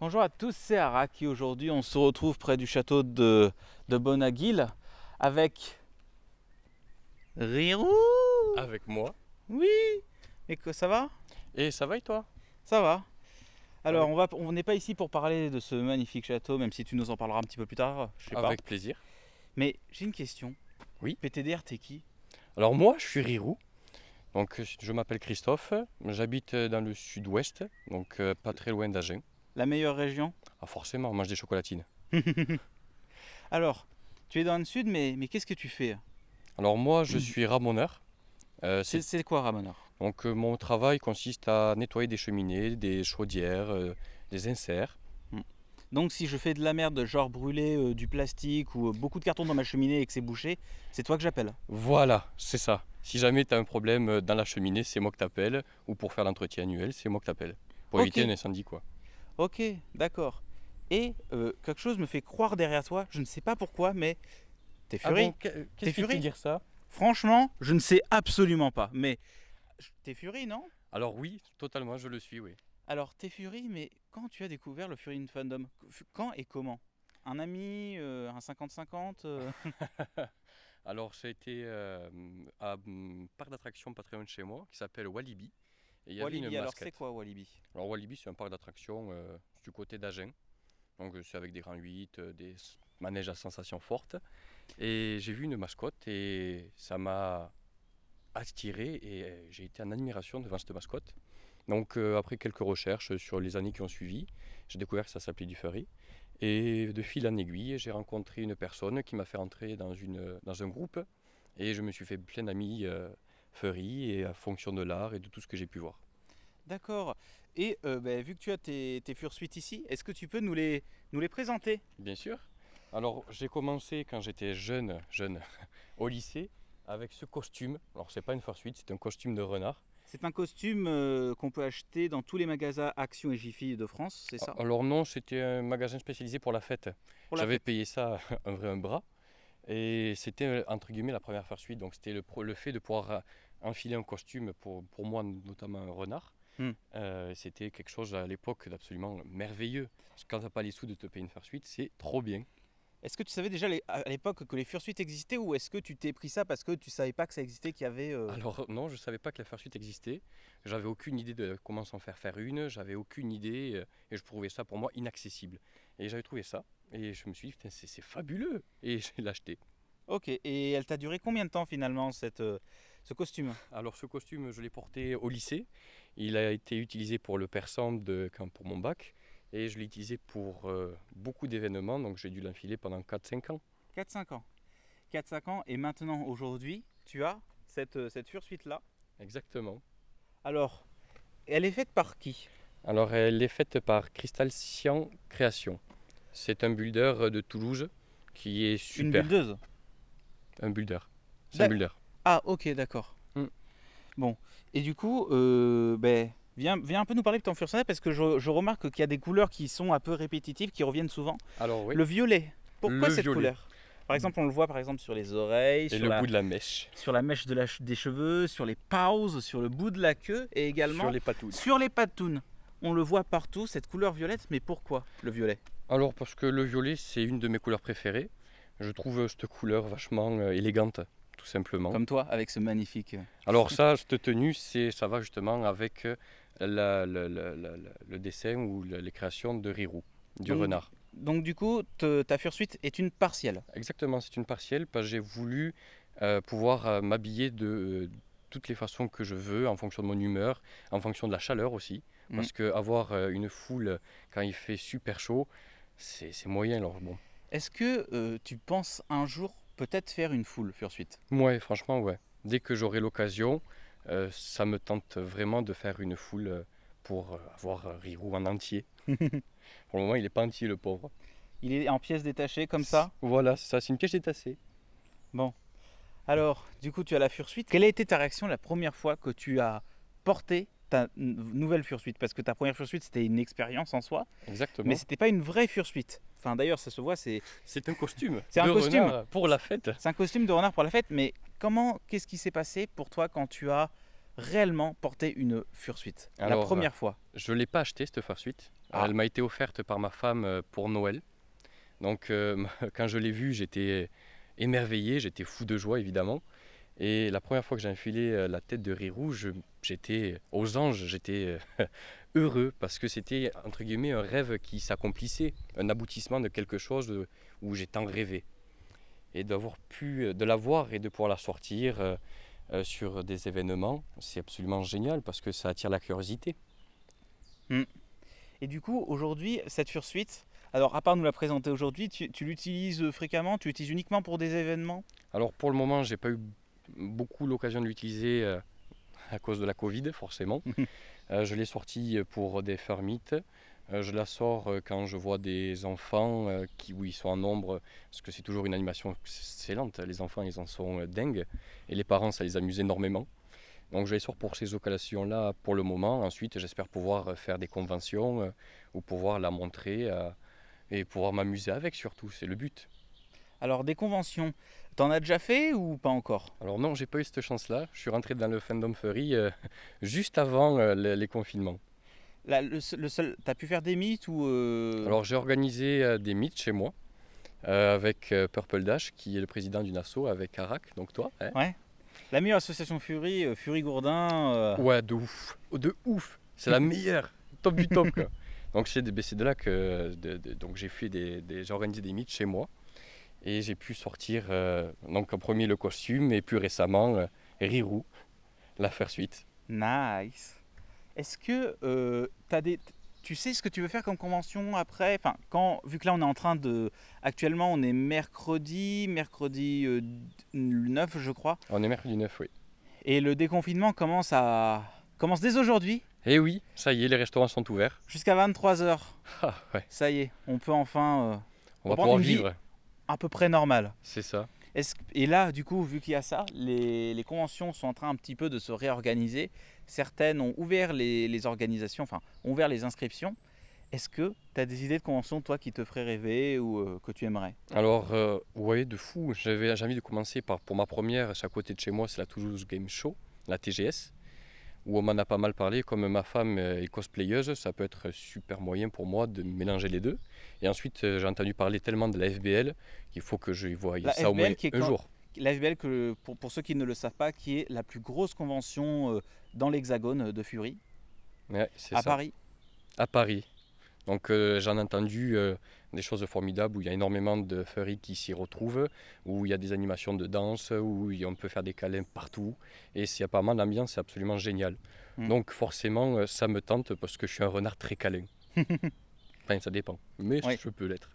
Bonjour à tous, c'est Araki. Aujourd'hui, on se retrouve près du château de, de Bonaguil avec Rirou. Avec moi. Oui. Et que ça va? Et ça va et toi? Ça va. Alors, on va, on n'est pas ici pour parler de ce magnifique château, même si tu nous en parleras un petit peu plus tard. Je sais pas. Avec plaisir. Mais j'ai une question. Oui. PTDR, t'es qui? Alors moi, je suis Rirou. Donc je m'appelle Christophe. J'habite dans le sud-ouest, donc euh, pas très loin d'Agen. La meilleure région Ah forcément, on mange des chocolatines. Alors, tu es dans le sud, mais, mais qu'est-ce que tu fais? Alors moi, je suis ramoneur. Euh, C'est quoi, Ramoneur? Donc euh, mon travail consiste à nettoyer des cheminées, des chaudières, euh, des inserts. Donc, si je fais de la merde, genre brûler euh, du plastique ou beaucoup de carton dans ma cheminée et que c'est bouché, c'est toi que j'appelle. Voilà, c'est ça. Si jamais tu as un problème dans la cheminée, c'est moi que t'appelles. Ou pour faire l'entretien annuel, c'est moi que t'appelles. Pour éviter un incendie quoi. Ok, d'accord. Et euh, quelque chose me fait croire derrière toi, je ne sais pas pourquoi, mais t'es furie. Ah bon, qu'est-ce qui fait dire ça? Franchement, je ne sais absolument pas. Mais t'es furie, non? Alors oui, totalement, je le suis, oui. Alors, t'es furie, mais quand tu as découvert le Fury in Fandom Quand et comment? Un ami euh, Un 50-50 euh, Alors, ça a été à un parc d'attractions de chez moi qui s'appelle Walibi. Et il y avait Walibi, une alors c'est quoi Walibi? Alors, Walibi, c'est un parc d'attractions euh, du côté d'Agen. Donc, euh, c'est avec des grands 8, euh, des manèges à sensations fortes. Et j'ai vu une mascotte et ça m'a attiré et j'ai été en admiration devant cette mascotte. Donc, euh, après quelques recherches sur les années qui ont suivi, j'ai découvert que ça s'appelait du furry. Et de fil en aiguille, j'ai rencontré une personne qui m'a fait entrer dans, une, dans un groupe. Et je me suis fait plein d'amis euh, furry et à fonction de l'art et de tout ce que j'ai pu voir. D'accord. Et euh, ben, vu que tu as tes, tes fursuites ici, est-ce que tu peux nous les, nous les présenter? Bien sûr. Alors, j'ai commencé quand j'étais jeune, jeune, au lycée, avec ce costume. Alors, c'est pas une fursuit, c'est un costume de renard. C'est un costume euh, qu'on peut acheter dans tous les magasins Action et Jiffy de France, c'est ça? Alors non, c'était un magasin spécialisé pour la fête. J'avais payé ça un vrai un bras. Et c'était euh, entre guillemets la première fursuit. Donc c'était le, le fait de pouvoir euh, enfiler un costume, pour, pour moi notamment un renard. Hmm. Euh, c'était quelque chose à l'époque d'absolument merveilleux. Parce que quand t'as pas les sous de te payer une fursuit, c'est trop bien. Est-ce que tu savais déjà à l'époque que les fursuites existaient ou est-ce que tu t'es pris ça parce que tu savais pas que ça existait, qu'il y avait... euh, Alors non, je savais pas que la fursuit existait. J'avais aucune idée de comment s'en faire faire une. J'avais aucune idée et je trouvais ça pour moi inaccessible. Et j'avais trouvé ça et je me suis dit putain c'est fabuleux et j'ai l'acheté. Ok, et elle t'a duré combien de temps finalement cette, euh, ce costume? Alors ce costume je l'ai porté au lycée. Il a été utilisé pour le persan de quand pour mon bac et je l'ai utilisé pour euh, beaucoup d'événements donc j'ai dû l'enfiler pendant 4-5 ans. 4-5 ans. 4-5 ans et maintenant aujourd'hui tu as cette, euh, cette fursuite là. Exactement. Alors, elle est faite par qui? Alors elle est faite par Crystal Cyan Création. C'est un builder de Toulouse qui est Une super. buildeuse Un builder. C'est un builder. Ah ok d'accord. Hmm. Bon, et du coup, euh, ben, viens, viens un peu nous parler de ton fursuit parce que je, je remarque qu'il y a des couleurs qui sont un peu répétitives, qui reviennent souvent. Alors oui. Le violet, pourquoi Le cette violet. couleur? Par exemple, on le voit par exemple sur les oreilles, Et sur, le la, bout de la mèche. sur la mèche de la des cheveux, sur les pauses, sur le bout de la queue et également Sur les patouilles. sur les patounes. On le voit partout, cette couleur violette, mais pourquoi le violet? Alors parce que le violet c'est une de mes couleurs préférées. Je trouve cette couleur vachement euh, élégante, tout simplement. Comme toi, avec ce magnifique... euh, Alors ça, cette tenue, c'est, ça va justement avec euh, la- la- la- la- la- le dessin ou les créations de Rirou, du Donc, renard. Donc du coup, te- ta fursuite est une partielle. Exactement, c'est une partielle parce que j'ai voulu euh, pouvoir euh, m'habiller de euh, toutes les façons que je veux, en fonction de mon humeur, en fonction de la chaleur aussi. Parce que avoir euh, une foule quand il fait super chaud, c'est, c'est moyen. Alors bon, Est-ce que euh, tu penses un jour peut-être faire une full fursuite ouais, franchement, ouais. Dès que j'aurai l'occasion, euh, ça me tente vraiment de faire une foule pour avoir Rirou en entier. pour le moment, il n'est pas entier, le pauvre. Il est en pièces détachées comme ça? Voilà, c'est ça, c'est une pièce détachée. Alors, du coup, tu as la fursuite. Quelle a été ta réaction la première fois que tu as porté ta nouvelle fursuite? Parce que ta première fursuite, c'était une expérience en soi, Exactement. mais c'était pas une vraie fursuite. Enfin, d'ailleurs, ça se voit, c'est C'est un costume. C'est un costume. Pour la fête. c'est un costume de renard pour la fête. Mais comment, qu'est-ce qui s'est passé pour toi quand tu as réellement porter une fursuite? La première fois. Je ne l'ai pas acheté cette fursuite. Ah. Elle m'a été offerte par ma femme euh, pour Noël. Donc euh, quand je l'ai vue, j'étais émerveillé, j'étais fou de joie évidemment. Et la première fois que j'ai enfilé euh, la tête de Rirou, je- j'étais aux anges, j'étais euh, heureux parce que c'était entre guillemets un rêve qui s'accomplissait, un aboutissement de quelque chose où j'ai tant rêvé. Et d'avoir pu, euh, de la voir et de pouvoir la sortir sur des événements, c'est absolument génial parce que ça attire la curiosité. Et du coup, aujourd'hui, cette fursuite, alors à part nous la présenter aujourd'hui, tu, tu l'utilises fréquemment? Tu l'utilises uniquement pour des événements? Alors pour le moment, j'ai pas eu beaucoup l'occasion de l'utiliser euh, à cause de la Covid, forcément. Euh, je l'ai sortie pour des fermites. Euh, je la sors quand je vois des enfants qui, où ils sont en nombre, parce que c'est toujours une animation excellente. Les enfants, ils en sont dingues. Et les parents, ça les amuse énormément. Donc je les sors pour ces occasions-là pour le moment. Ensuite, j'espère pouvoir faire des conventions euh, ou pouvoir la montrer euh, et pouvoir m'amuser avec surtout. C'est le but. Alors des conventions, t'en as déjà fait ou pas encore? Alors non, j'ai pas eu cette chance-là. Je suis rentré dans le fandom furry euh, juste avant euh, les, les confinements. Là, le, seul- le seul, t'as pu faire des mythes ou euh, Alors j'ai organisé des meets chez moi avec Purple Dash, qui est le président d'une asso, avec Arak, donc toi. hein. la meilleure association Fury, Fury Gourdin. Ouais, de ouf. De ouf. C'est la meilleure. Top du top. quoi. Donc c'est de, ben, c'est de là que de- de- donc j'ai fait des, des- j'ai organisé des meets chez moi et j'ai pu sortir euh, donc en premier le costume et plus récemment euh, Rirou, la faire suite. Nice. Est-ce que euh, t'as des, tu sais ce que tu veux faire comme convention après? Enfin, quand vu que là on est en train de, actuellement on est mercredi, mercredi euh, 9 je crois, On est mercredi 9, oui. et le déconfinement commence à commence dès aujourd'hui? Et oui, ça y est, les restaurants sont ouverts. jusqu'à 23 h Ah ouais, Ça y est, on peut enfin euh, on va prendre pouvoir une vie. vivre. à peu près normal. C'est ça. Et là, du coup, vu qu'il y a ça, les, les conventions sont en train un petit peu de se réorganiser. Certaines ont ouvert les, les organisations, enfin, ont ouvert les inscriptions. Est-ce que tu as des idées de conventions, toi, qui te feraient rêver ou euh, que tu aimerais? Alors, euh, ouais, de fou. J'avais envie de commencer par, pour ma première, c'est à côté de chez moi, c'est la Toulouse Game Show, la TGS, où on m'en a pas mal parlé. Comme ma femme est cosplayeuse, ça peut être super moyen pour moi de mélanger les deux. Et ensuite, euh, j'ai entendu parler tellement de la FBL qu'il faut que je voie La ça au FBL moins qui est un quand- jour. La FBL, que, pour, pour ceux qui ne le savent pas, qui est la plus grosse convention euh, dans l'hexagone de Fury, Ouais, c'est à ça. Paris. À Paris. Donc euh, j'en ai entendu euh, des choses formidables où il y a énormément de furry qui s'y retrouvent, où il y a des animations de danse, où y- on peut faire des câlins partout. Et c'est apparemment l'ambiance est absolument géniale. Mm. Donc forcément euh, ça me tente parce que je suis un renard très câlin. enfin ça dépend, mais Oui. je peux l'être.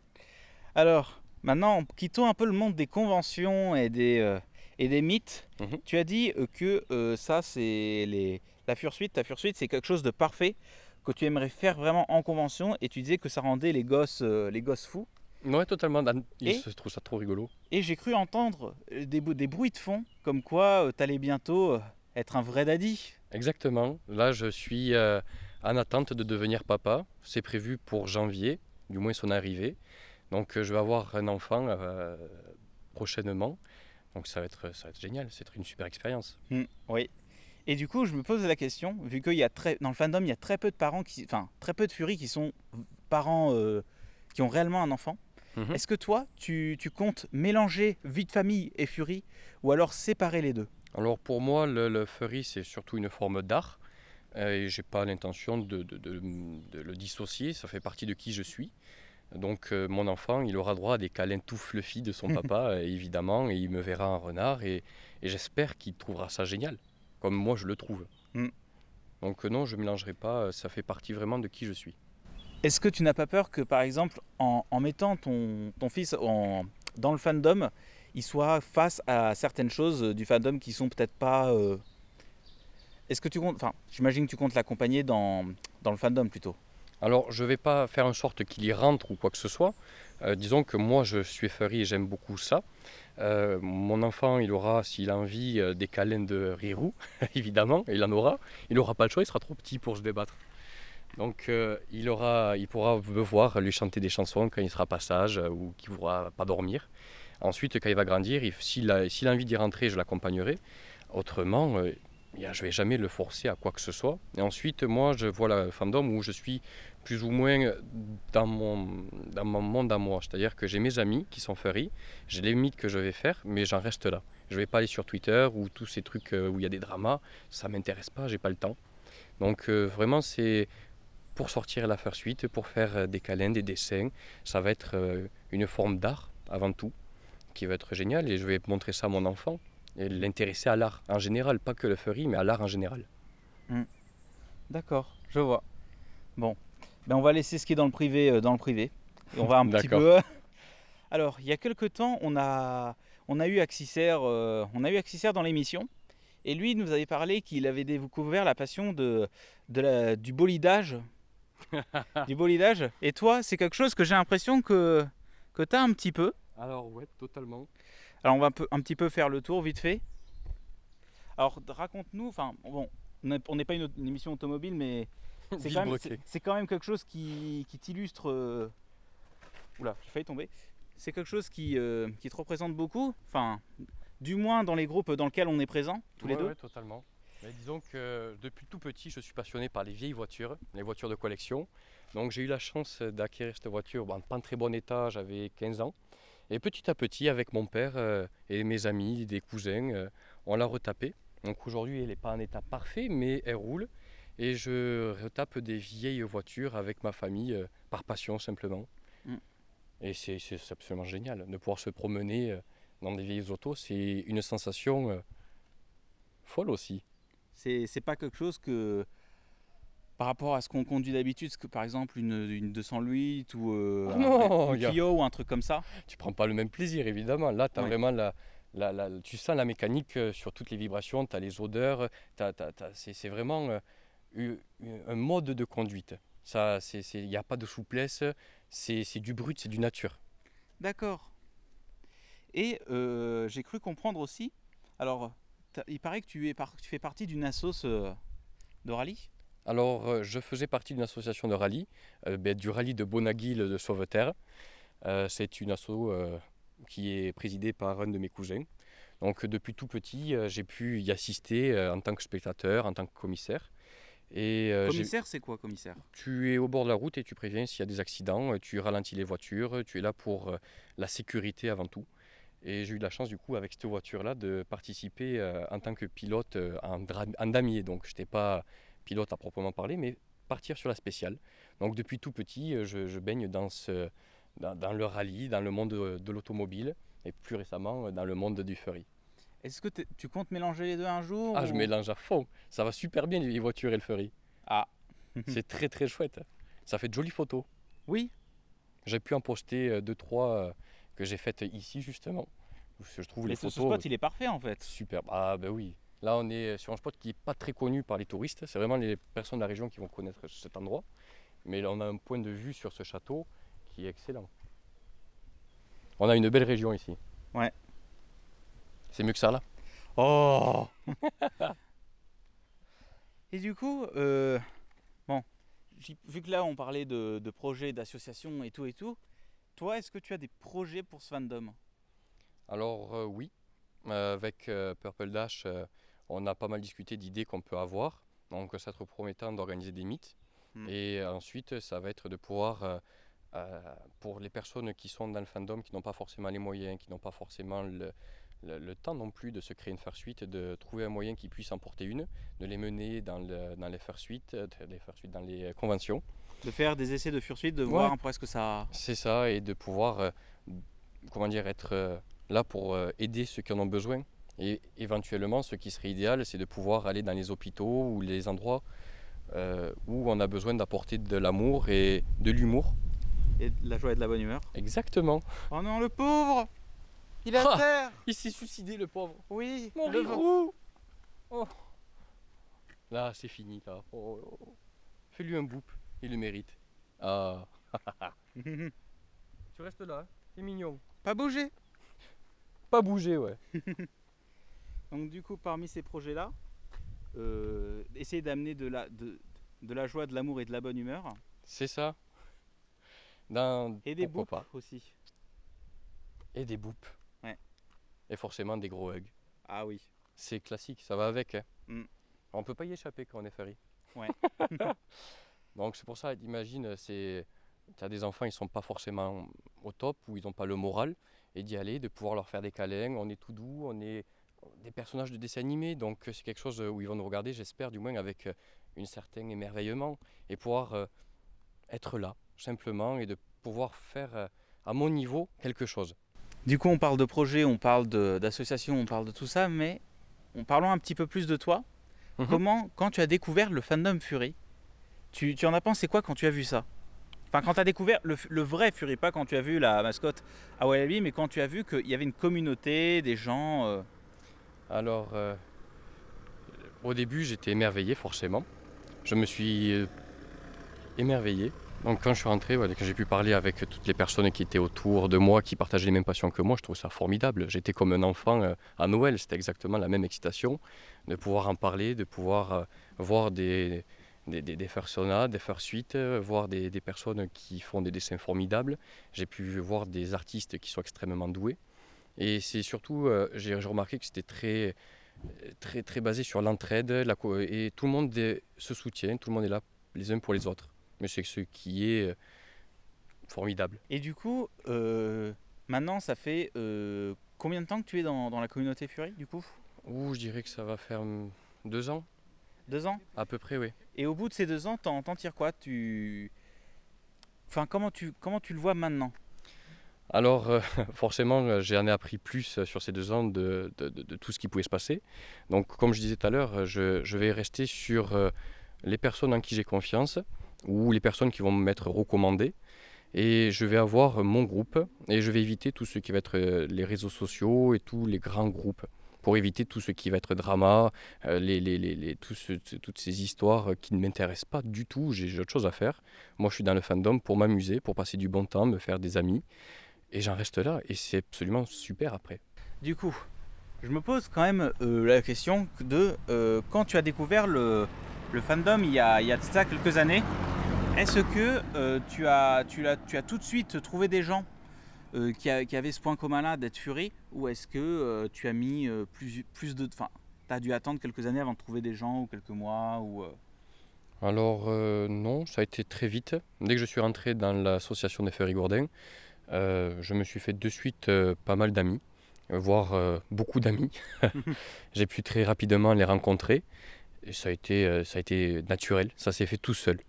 Alors, maintenant, quittons un peu le monde des conventions et des, euh, et des mythes. Mhm. Tu as dit que ça, c'est les... la fursuite. Ta fursuite, c'est quelque chose de parfait que tu aimerais faire vraiment en convention. Et tu disais que ça rendait les gosses, euh, les gosses fous. Ouais totalement, ils Et se trouvent ça trop rigolo. Et j'ai cru entendre euh, des, bruits de fond, comme quoi tu allais bientôt euh, être un vrai daddy. Exactement, là je suis euh, en attente de devenir papa, c'est prévu pour janvier, du moins son arrivée. Donc euh, je vais avoir un enfant euh, prochainement. Donc ça va être, ça va être génial, c'est une super expérience. oui. Et du coup, je me pose la question, vu qu'il y a très, dans le fandom, il y a très peu de parents qui, enfin, très peu de furies qui sont parents euh, qui ont réellement un enfant. Mhm. Est-ce que toi, tu, tu comptes mélanger vie de famille et furie, ou alors séparer les deux? Alors pour moi, le, le furry c'est surtout une forme d'art euh, et j'ai pas l'intention de, de- de- de le dissocier, ça fait partie de qui je suis. Donc euh, mon enfant, il aura droit à des câlins tout fluffy de son papa, évidemment, et il me verra en renard et, et j'espère qu'il trouvera ça génial, comme moi je le trouve. Mm. Donc euh, non, je ne mélangerai pas, euh, ça fait partie vraiment de qui je suis. Est-ce que tu n'as pas peur que, par exemple, en, en mettant ton, ton fils en- dans le fandom, il soit face à certaines choses du fandom qui sont peut-être pas. euh, Est-ce que tu comptes. Enfin, j'imagine que tu comptes l'accompagner dans, dans le fandom plutôt. Alors, je ne vais pas faire en sorte qu'il y rentre ou quoi que ce soit. Euh, disons que moi, je suis furry et j'aime beaucoup ça. Euh, mon enfant, il aura, s'il a envie, euh, des câlins de Rirou, évidemment, il en aura. Il n'aura pas le choix, il sera trop petit pour se débattre. Donc, il, aura, il pourra me voir lui chanter des chansons quand il sera pas sage ou qu'il ne pourra pas dormir. Ensuite, quand il va grandir, s'il a envie d'y rentrer, je l'accompagnerai. Autrement, euh, je ne vais jamais le forcer à quoi que ce soit. Et ensuite, moi, je vois la fandom où je suis plus ou moins dans mon, monde à moi. C'est-à-dire que j'ai mes amis qui sont furry, j'ai les mythes que je vais faire, mais j'en reste là. Je ne vais pas aller sur Twitter ou tous ces trucs euh, où il y a des dramas, ça ne m'intéresse pas, j'ai pas le temps. Donc euh, vraiment, c'est pour sortir la suite, pour faire euh, des câlins, des dessins. Ça va être une forme d'art avant tout, qui va être génial et je vais montrer ça à mon enfant l'intéresser à l'art en général, pas que le furry, mais à l'art en général. Hmm. D'accord, je vois. Bon, ben on va laisser ce qui est dans le privé dans le privé. Et on va un petit peu. Alors, il y a quelques temps, on a on a eu Axiser, euh, on a eu dans l'émission. Et lui nous avait parlé qu'il avait découvert la passion de, la, du bolidage. du bolidage. Et toi, c'est quelque chose que j'ai l'impression que, que tu as un petit peu. Alors ouais, totalement. Alors on va un, petit peu faire le tour vite fait. Alors raconte-nous, enfin bon, on n'est pas une, émission automobile, mais c'est quand, même quelque chose qui, t'illustre. Euh, oula, j'ai failli tomber c'est quelque chose qui, euh, qui, te représente beaucoup, enfin, du moins dans les groupes dans lesquels on est présent, tous les deux Oui, totalement. disons que depuis tout petit, je suis passionné par les vieilles voitures, les voitures de collection. Donc j'ai eu la chance d'acquérir cette voiture en pas en très bon état, j'avais 15 ans. Et petit à petit, avec mon père euh, et mes amis, des cousins, euh, on l'a retapée. Donc aujourd'hui, elle n'est pas en état parfait, mais elle roule. Et je retape des vieilles voitures avec ma famille, par passion simplement. Et c'est absolument génial de pouvoir se promener euh, dans des vieilles autos. C'est une sensation euh, folle aussi. C'est pas quelque chose que, par rapport à ce qu'on conduit d'habitude, par exemple une, une 208 ou euh, ah un, Clio ou un truc comme ça Tu prends pas le même plaisir évidemment. Là, tu as vraiment la, la, tu sens la mécanique sur toutes les vibrations, tu as les odeurs, c'est vraiment un mode de conduite. Il n'y a pas de souplesse, c'est du brut, c'est du nature. D'accord. Et euh, j'ai cru comprendre aussi, alors il paraît que tu, es tu fais partie d'une assoce euh, de rallye? Alors euh, je faisais partie d'une association de rallye, ben, du rallye de Bonaguil de Sauveterre. c'est une asso qui est présidée par un de mes cousins. Donc depuis tout petit, j'ai pu y assister en tant que spectateur, en tant que commissaire. Et euh, commissaire, c'est quoi commissaire? Tu es au bord de la route et tu préviens s'il y a des accidents, euh, tu ralentis les voitures, tu es là pour euh, la sécurité avant tout. Et j'ai eu la chance du coup avec cette voiture-là de participer en tant que pilote en, en, damier. Donc je n'étais pas pilote à proprement parler, mais partir sur la spéciale. Donc depuis tout petit, je, baigne dans, ce, dans, le rallye, dans le monde de, de l'automobile et plus récemment dans le monde du furry. Est-ce que tu comptes mélanger les deux un jour Ah, je mélange à fond. Ça va super bien les voitures et le furry. Ah. c'est très très chouette. Ça fait de jolies photos. Oui. J'ai pu en poster euh, deux trois euh, que j'ai faites ici justement. Je trouve les photos. Ce spot, il est parfait en fait. Super. Ah ben oui. Là, on est sur un spot qui n'est pas très connu par les touristes. C'est vraiment les personnes de la région qui vont connaître cet endroit. Mais là, on a un point de vue sur ce château qui est excellent. On a une belle région ici. Ouais. C'est mieux que ça là Oh Et du coup, euh, bon, vu que là on parlait de, projets, d'associations et tout et tout, toi est-ce que tu as des projets pour ce fandom? Alors euh, oui, euh, avec Purple Dash, on a pas mal discuté d'idées qu'on peut avoir. Donc ça te promettant d'organiser des mythes. Hmm. Et ensuite, ça va être de pouvoir, pour les personnes qui sont dans le fandom, qui n'ont pas forcément les moyens, qui n'ont pas forcément le, le, temps non plus de se créer une suite et de trouver un moyen qui puisse en porter une, de les mener dans, le, dans les suite euh, les dans les conventions. De faire des essais de suite de voir un peu ce que ça. C'est ça, et de pouvoir, euh, comment dire, être euh, là pour aider ceux qui en ont besoin. Et éventuellement, ce qui serait idéal, c'est de pouvoir aller dans les hôpitaux ou les endroits où on a besoin d'apporter de l'amour et de l'humour. Et de la joie et de la bonne humeur. Exactement. Oh non, le pauvre il est à ah, terre Il s'est suicidé le pauvre Oui Mon le oh. Là c'est fini là. Oh, oh, Fais-lui un boop, il le mérite. Ah Tu restes là, hein. c'est mignon. Pas bouger Pas bouger ouais. Donc du coup parmi ces projets là, euh, essayer d'amener de la, de, de la joie, de l'amour et de la bonne humeur. C'est ça. et des boops aussi. Et des boops et forcément des gros hugs. Ah oui. C'est classique, ça va avec. Hein. Mm. On peut pas y échapper quand on est FRI. Ouais. Donc c'est pour ça, imagine, c'est, tu as des enfants, ils sont pas forcément au top ou ils n'ont pas le moral, et d'y aller, de pouvoir leur faire des câlins, on est tout doux, on est des personnages de dessin animé, donc c'est quelque chose où ils vont nous regarder, j'espère du moins avec un certain émerveillement, et pouvoir euh, être là, simplement, et de pouvoir faire euh, à mon niveau quelque chose. Du coup, on parle de projet, on parle d'association, on parle de tout ça, mais en parlons un petit peu plus de toi. Mhm. Comment, quand tu as découvert le fandom Fury, tu, tu en as pensé quoi quand tu as vu ça? Enfin, quand tu as découvert le, le vrai Fury, pas quand tu as vu la mascotte à Wallaby, mais quand tu as vu qu'il y avait une communauté, des gens. euh, Alors, euh, au début, j'étais émerveillé, forcément. Je me suis euh, émerveillé. Donc, quand je suis rentré, quand j'ai pu parler avec toutes les personnes qui étaient autour de moi, qui partageaient les mêmes passions que moi, je trouve ça formidable. J'étais comme un enfant euh, à Noël, c'était exactement la même excitation de pouvoir en parler, de pouvoir voir des, des, des, des personas, voir des personnes qui font des dessins formidables. J'ai pu voir des artistes qui sont extrêmement doués. Et c'est surtout, euh, j'ai remarqué que c'était très, très, très basé sur l'entraide la et tout le monde est- se soutient, tout le monde est là les uns pour les autres. Mais c'est ce qui est euh, formidable. Et du coup, euh, maintenant, ça fait euh, combien de temps que tu es dans, dans la communauté Fury, du coup? Ouh, je dirais que ça va faire hum, deux ans, Deux ans? À peu près, oui. Et au bout de ces deux ans, t'en t'en tires quoi? Tu. Enfin, comment tu, comment tu le vois maintenant? Alors, euh, forcément, euh, j'en ai appris plus euh, sur ces deux ans de, tout ce qui pouvait se passer. Donc, comme je disais tout à l'heure, je, vais rester sur les personnes en qui j'ai confiance ou les personnes qui vont m'être recommandées. Et je vais avoir mon groupe et je vais éviter tout ce qui va être les réseaux sociaux et tous les grands groupes pour éviter tout ce qui va être drama, les, les, les, toutes ces histoires qui ne m'intéressent pas du tout. J'ai autre chose à faire. Moi, je suis dans le fandom pour m'amuser, pour passer du bon temps, me faire des amis. Et j'en reste là, et c'est absolument super après. Du coup, je me pose quand même euh, la question de euh, quand tu as découvert le, le fandom il y, a, il y a de ça quelques années, est-ce que euh, tu, as, tu, as, tu as tout de suite trouvé des gens euh, qui, a- qui avaient ce point commun-là d'être Fury ou est-ce que euh, tu as mis euh, plus, plus de. Enfin, tu as dû attendre quelques années avant de trouver des gens ou quelques mois ou, euh, Alors euh, non, ça a été très vite. Dès que je suis rentré dans l'association des Ferry Gourdin, euh, je me suis fait de suite euh, pas mal d'amis, euh, voire euh, beaucoup d'amis. J'ai pu très rapidement les rencontrer. Et ça a été, euh, ça a été naturel, ça s'est fait tout seul.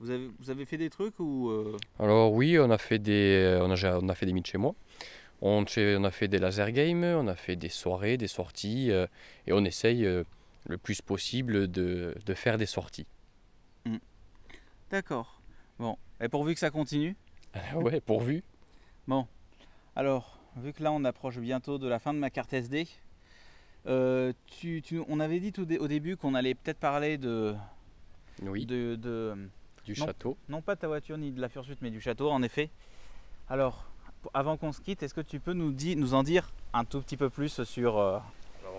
vous, avez, vous avez fait des trucs ou. euh, Alors oui, on a fait des, on a, on a fait des meets chez moi. On, a fait des laser games, on a fait des soirées, des sorties, euh, et on essaye euh, le plus possible de, de faire des sorties. D'accord. Bon, et pourvu que ça continue? ouais, pourvu. Alors, vu que là on approche bientôt de la fin de ma carte SD, euh, tu, tu- on avait dit tout dé- au début qu'on allait peut-être parler de, Oui, de, de- du non. château. non pas de ta voiture ni de la Fursuit, mais du château en effet. Alors, avant qu'on se quitte, est-ce que tu peux nous, di- nous en dire un tout petit peu plus sur, euh,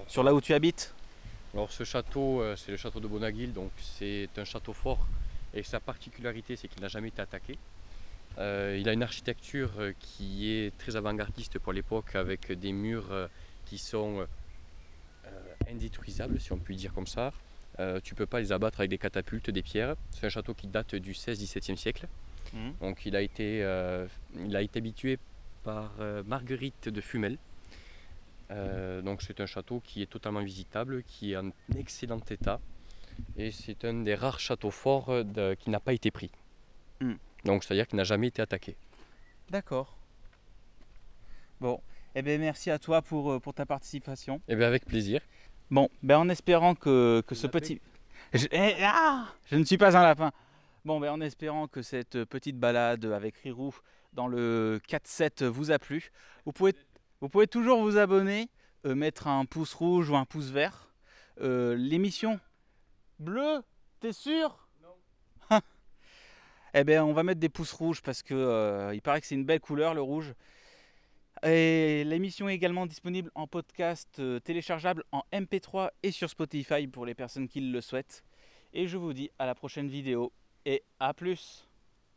sur là où tu habites? Alors ce château, euh, c'est le château de Bonaguil, donc c'est un château fort et sa particularité c'est qu'il n'a jamais été attaqué. Euh, il a une architecture euh, qui est très avant-gardiste pour l'époque avec des murs euh, qui sont indétruisables si on peut dire comme ça. Euh, tu peux pas les abattre avec des catapultes, des pierres. C'est un château qui date du 16-17e siècle. Donc il a été, euh, il a été habitué par euh, Marguerite de Fumel. Donc c'est un château qui est totalement visitable, qui est en excellent état. Et c'est un des rares châteaux forts de- qui n'a pas été pris. Mm. Donc c'est-à-dire qu'il n'a jamais été attaqué. D'accord. Bon, eh bien merci à toi pour, euh, pour ta participation. Et bien avec plaisir. Bon, ben en espérant que, que ce petit... Je, eh, ah je ne suis pas un lapin. Bon, ben en espérant que cette petite balade avec Rirou dans le 4-7 vous a plu, vous pouvez, vous pouvez toujours vous abonner, euh, mettre un pouce rouge ou un pouce vert. Euh, L'émission bleue, t'es sûr? Eh bien, on va mettre des pouces rouges parce que euh, il paraît que c'est une belle couleur, le rouge. Et l'émission est également disponible en podcast euh, téléchargeable en MP3 et sur Spotify pour les personnes qui le souhaitent. Et je vous dis à la prochaine vidéo et à plus